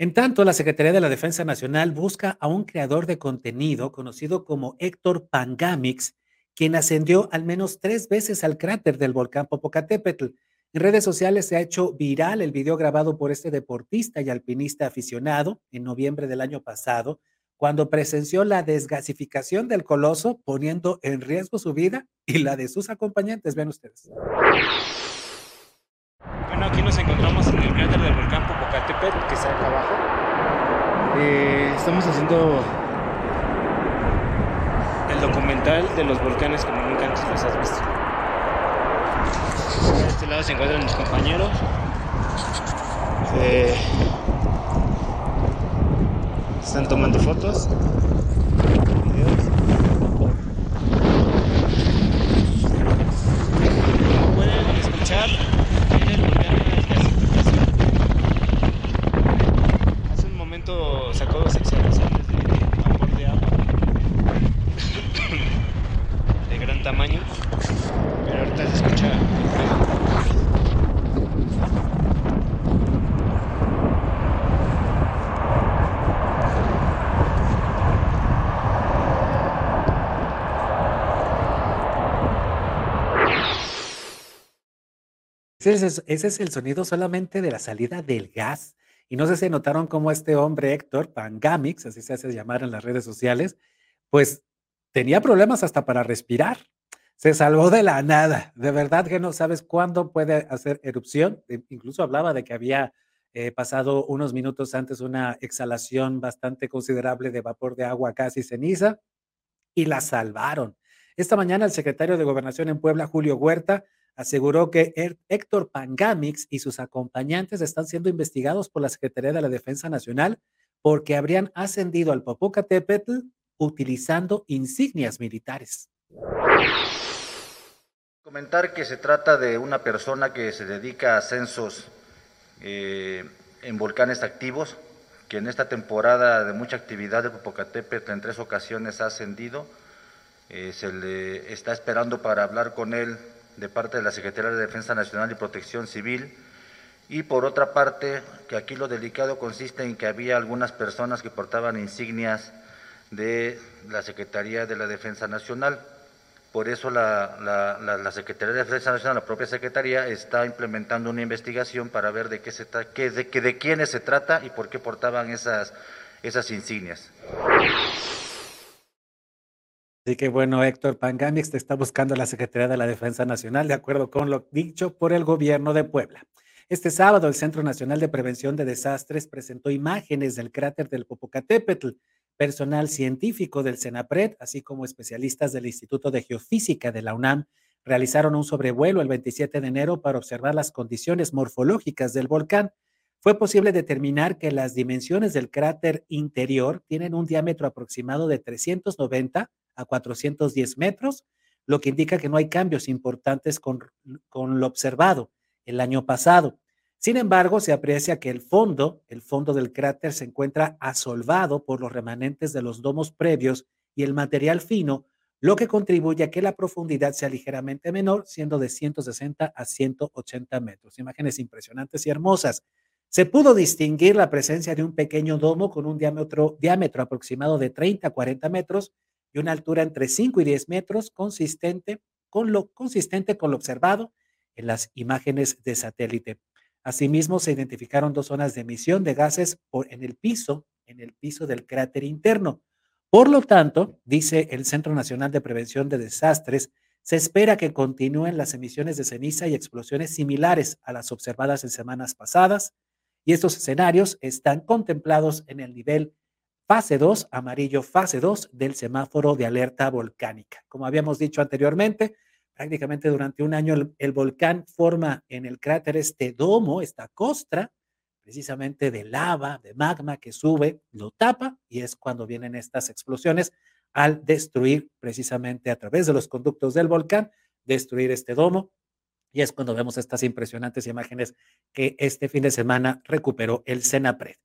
En tanto, la Secretaría de la Defensa Nacional busca a un creador de contenido conocido como Héctor Pangamix, quien ascendió al menos tres veces al cráter del volcán Popocatépetl. En redes sociales se ha hecho viral el video grabado por este deportista y alpinista aficionado en noviembre del año pasado, cuando presenció la desgasificación del coloso, poniendo en riesgo su vida y la de sus acompañantes. Vean ustedes. Aquí nos encontramos en el cráter del volcán Popocatépetl, que está acá abajo. Eh, estamos haciendo el documental de los volcanes como nunca antes los has visto. A este lado se encuentran mis compañeros. Eh, están tomando fotos. videos. Como pueden escuchar, tiene el volcán una desgasificación. Hace un momento sacó dos exhalaciones de vapor de agua de gran tamaño, pero ahorita se escucha el fuego. Ese es, ese es el sonido solamente de la salida del gas. Y no sé si notaron cómo este hombre, Héctor Pangamix, así se hace llamar en las redes sociales, pues tenía problemas hasta para respirar. Se salvó de la nada. De verdad que no sabes cuándo puede hacer erupción. E- Incluso hablaba de que había eh, pasado unos minutos antes una exhalación bastante considerable de vapor de agua, casi ceniza, y la salvaron. Esta mañana el secretario de Gobernación en Puebla, Julio Huerta, aseguró que Héctor Pangamix y sus acompañantes están siendo investigados por la Secretaría de la Defensa Nacional porque habrían ascendido al Popocatépetl utilizando insignias militares. Comentar que se trata de una persona que se dedica a ascensos eh, en volcanes activos, que en esta temporada de mucha actividad de Popocatépetl en tres ocasiones ha ascendido. Eh, se le está esperando para hablar con él de parte de la Secretaría de Defensa Nacional y Protección Civil. Y por otra parte, que aquí lo delicado consiste en que había algunas personas que portaban insignias de la Secretaría de la Defensa Nacional. Por eso la, la, la, Secretaría de Defensa Nacional, la propia Secretaría, está implementando una investigación para ver de qué se qué, de, de quiénes se trata y por qué portaban esas, esas insignias. Así que bueno, Héctor Pangamix te está buscando la Secretaría de la Defensa Nacional, de acuerdo con lo dicho por el gobierno de Puebla. Este sábado, el Centro Nacional de Prevención de Desastres presentó imágenes del cráter del Popocatépetl. Personal científico del CENAPRED, así como especialistas del Instituto de Geofísica de la UNAM, realizaron un sobrevuelo el 27 de enero para observar las condiciones morfológicas del volcán. Fue posible determinar que las dimensiones del cráter interior tienen un diámetro aproximado de 390 a 410 metros, lo que indica que no hay cambios importantes con, con lo observado el año pasado. Sin embargo, se aprecia que el fondo, el fondo del cráter se encuentra asolvado por los remanentes de los domos previos y el material fino, lo que contribuye a que la profundidad sea ligeramente menor, siendo de 160 a 180 metros. Imágenes impresionantes y hermosas. Se pudo distinguir la presencia de un pequeño domo con un diámetro, diámetro aproximado de 30 a 40 metros y una altura entre 5 y 10 metros, consistente con lo, consistente con lo observado en las imágenes de satélite. Asimismo, se identificaron dos zonas de emisión de gases por, en el piso, en el piso del cráter interno. Por lo tanto, dice el Centro Nacional de Prevención de Desastres, se espera que continúen las emisiones de ceniza y explosiones similares a las observadas en semanas pasadas, y estos escenarios están contemplados en el nivel fase 2, amarillo fase 2 del semáforo de alerta volcánica. Como habíamos dicho anteriormente, prácticamente durante un año el, volcán forma en el cráter este domo, esta costra, precisamente de lava, de magma que sube, lo tapa y es cuando vienen estas explosiones al destruir precisamente a través de los conductos del volcán, destruir este domo. Y es cuando vemos estas impresionantes imágenes que este fin de semana recuperó el CENAPRED.